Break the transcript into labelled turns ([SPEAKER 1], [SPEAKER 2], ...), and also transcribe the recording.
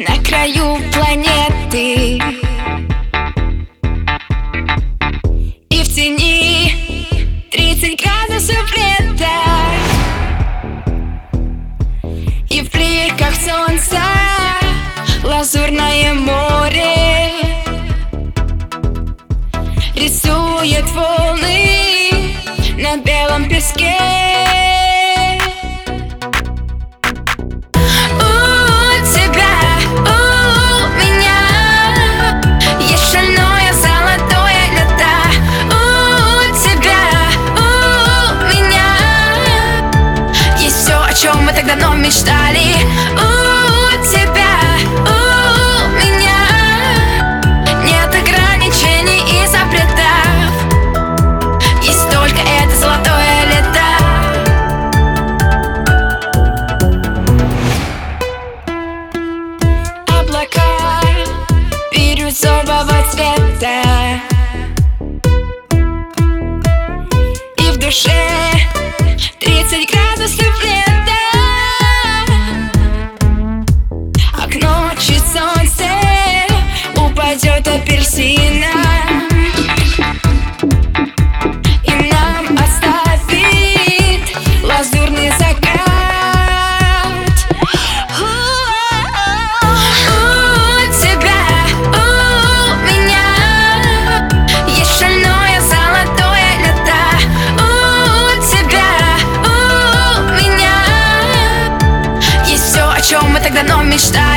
[SPEAKER 1] на краю планеты. И в тени 30 градусов лета. И в бликах солнца лазурное море мечтали У тебя, у меня. Нет ограничений и запретов. Есть только это золотое лето. Облака бирюзового цвета. И в душе чем мы тогда давно мечтали